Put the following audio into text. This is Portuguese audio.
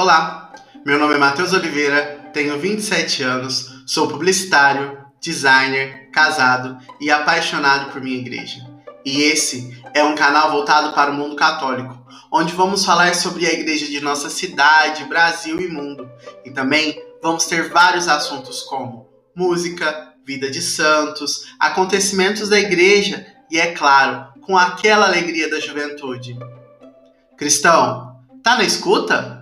Olá, meu nome é Matheus Oliveira, tenho 27 anos, sou publicitário, designer, casado e apaixonado por minha igreja. E esse é um canal voltado para o mundo católico, onde vamos falar sobre a igreja de nossa cidade, Brasil e mundo. E também vamos ter vários assuntos como música, vida de santos, acontecimentos da igreja e, é claro, com aquela alegria da juventude. Cristão, tá na escuta?